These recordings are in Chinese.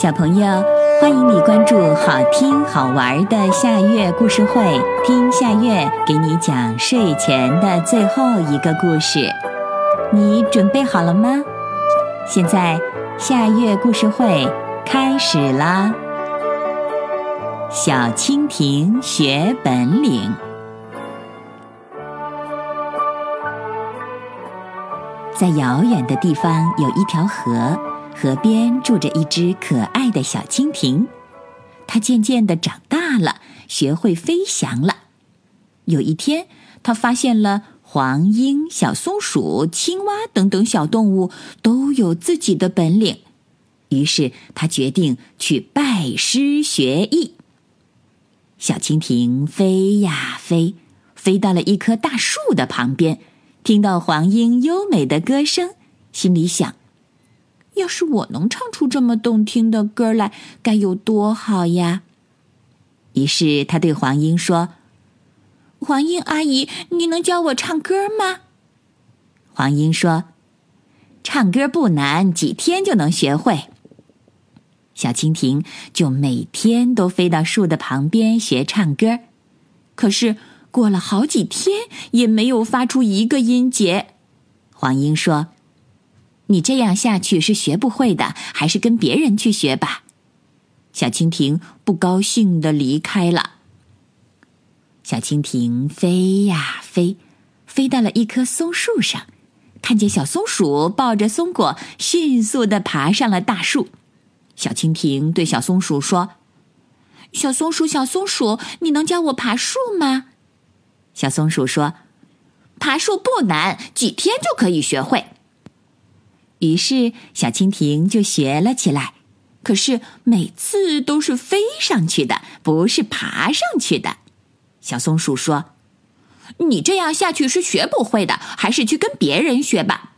小朋友，欢迎你关注好听好玩的夏月故事会，听夏月给你讲睡前的最后一个故事。你准备好了吗？现在夏月故事会开始啦！小蜻蜓学本领。在遥远的地方有一条河。河边住着一只可爱的小蜻蜓，它渐渐的长大了，学会飞翔了。有一天，它发现了黄莺、小松鼠、青蛙等等小动物都有自己的本领，于是它决定去拜师学艺。小蜻蜓飞呀飞，飞到了一棵大树的旁边，听到黄莺优美的歌声，心里想。要是我能唱出这么动听的歌来，该有多好呀！于是他对黄莺说：“黄莺阿姨，你能教我唱歌吗？”黄莺说：“唱歌不难，几天就能学会。”小蜻蜓就每天都飞到树的旁边学唱歌，可是过了好几天也没有发出一个音节。黄莺说。你这样下去是学不会的，还是跟别人去学吧。小蜻蜓不高兴的离开了。小蜻蜓飞呀飞，飞到了一棵松树上，看见小松鼠抱着松果，迅速的爬上了大树。小蜻蜓对小松鼠说：“小松鼠，小松鼠，你能教我爬树吗？”小松鼠说：“爬树不难，几天就可以学会。”于是，小蜻蜓就学了起来。可是每次都是飞上去的，不是爬上去的。小松鼠说：“你这样下去是学不会的，还是去跟别人学吧。”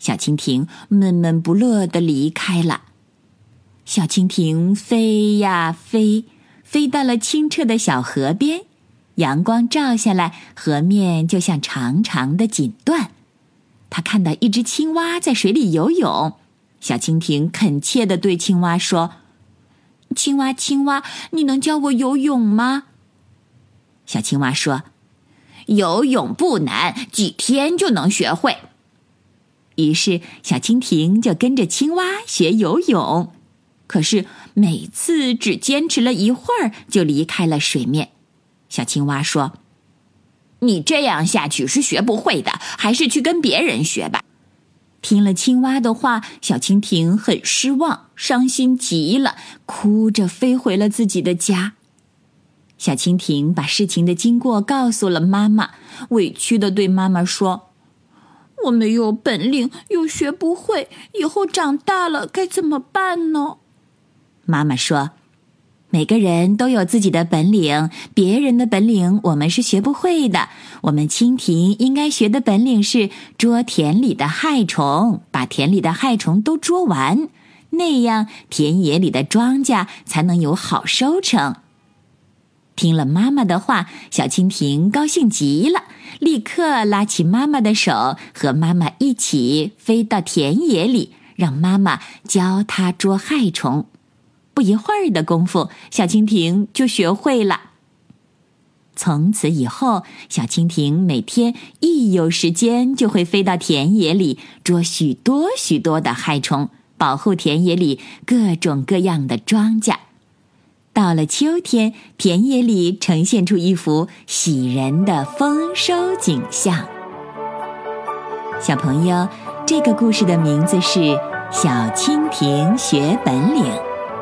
小蜻蜓闷闷不乐的离开了。小蜻蜓飞呀飞，飞到了清澈的小河边，阳光照下来，河面就像长长的锦缎。他看到一只青蛙在水里游泳，小蜻蜓恳切地对青蛙说：“青蛙，青蛙，你能教我游泳吗？”小青蛙说：“游泳不难，几天就能学会。”于是，小蜻蜓就跟着青蛙学游泳，可是每次只坚持了一会儿就离开了水面。小青蛙说。你这样下去是学不会的，还是去跟别人学吧。听了青蛙的话，小蜻蜓很失望，伤心极了，哭着飞回了自己的家。小蜻蜓把事情的经过告诉了妈妈，委屈的对妈妈说：“我没有本领，又学不会，以后长大了该怎么办呢？”妈妈说。每个人都有自己的本领，别人的本领我们是学不会的。我们蜻蜓应该学的本领是捉田里的害虫，把田里的害虫都捉完，那样田野里的庄稼才能有好收成。听了妈妈的话，小蜻蜓高兴极了，立刻拉起妈妈的手，和妈妈一起飞到田野里，让妈妈教它捉害虫。不一会儿的功夫，小蜻蜓就学会了。从此以后，小蜻蜓每天一有时间就会飞到田野里捉许多许多的害虫，保护田野里各种各样的庄稼。到了秋天，田野里呈现出一幅喜人的丰收景象。小朋友，这个故事的名字是《小蜻蜓学本领》。